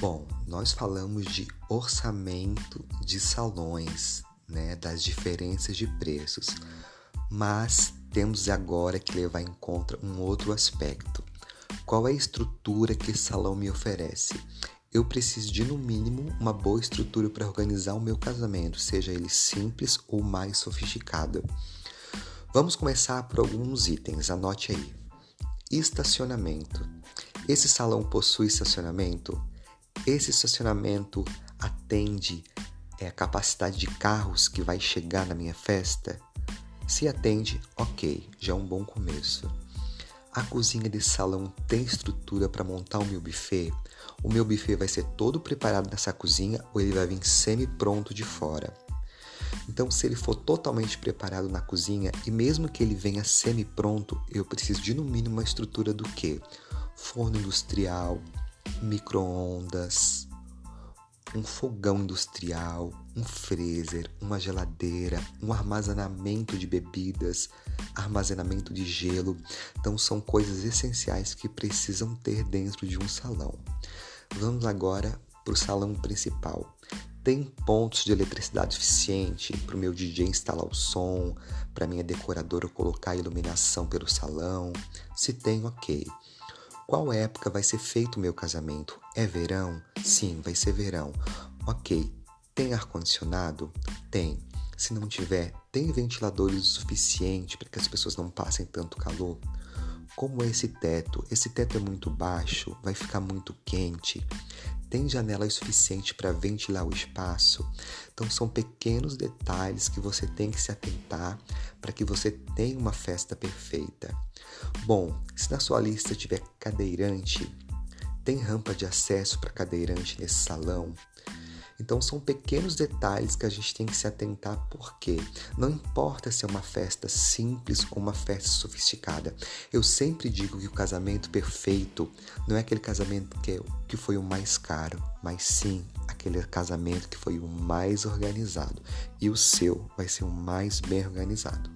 Bom, nós falamos de orçamento de salões, né, das diferenças de preços, mas temos agora que levar em conta um outro aspecto. Qual é a estrutura que esse salão me oferece? Eu preciso de, no mínimo, uma boa estrutura para organizar o meu casamento, seja ele simples ou mais sofisticado. Vamos começar por alguns itens, anote aí. Estacionamento. Esse salão possui estacionamento? Esse estacionamento atende é, a capacidade de carros que vai chegar na minha festa? Se atende, ok, já é um bom começo. A cozinha desse salão tem estrutura para montar o meu buffet? O meu buffet vai ser todo preparado nessa cozinha ou ele vai vir semi-pronto de fora? Então, se ele for totalmente preparado na cozinha e mesmo que ele venha semi-pronto, eu preciso de no mínimo uma estrutura do que? Forno industrial, micro-ondas, um fogão industrial, um freezer, uma geladeira, um armazenamento de bebidas, armazenamento de gelo. Então são coisas essenciais que precisam ter dentro de um salão. Vamos agora para o salão principal. Tem pontos de eletricidade suficiente para o meu DJ instalar o som, para minha decoradora colocar a iluminação pelo salão? Se tem, ok. Qual época vai ser feito o meu casamento? É verão? Sim, vai ser verão. Ok. Tem ar-condicionado? Tem. Se não tiver, tem ventiladores o suficiente para que as pessoas não passem tanto calor? Como é esse teto? Esse teto é muito baixo, vai ficar muito quente. Tem janelas suficiente para ventilar o espaço? Então são pequenos detalhes que você tem que se atentar para que você tenha uma festa perfeita. Bom, se na sua lista tiver cadeirante, tem rampa de acesso para cadeirante nesse salão? Então são pequenos detalhes que a gente tem que se atentar porque não importa se é uma festa simples ou uma festa sofisticada. Eu sempre digo que o casamento perfeito não é aquele casamento que, é, que foi o mais caro, mas sim aquele casamento que foi o mais organizado. E o seu vai ser o mais bem organizado.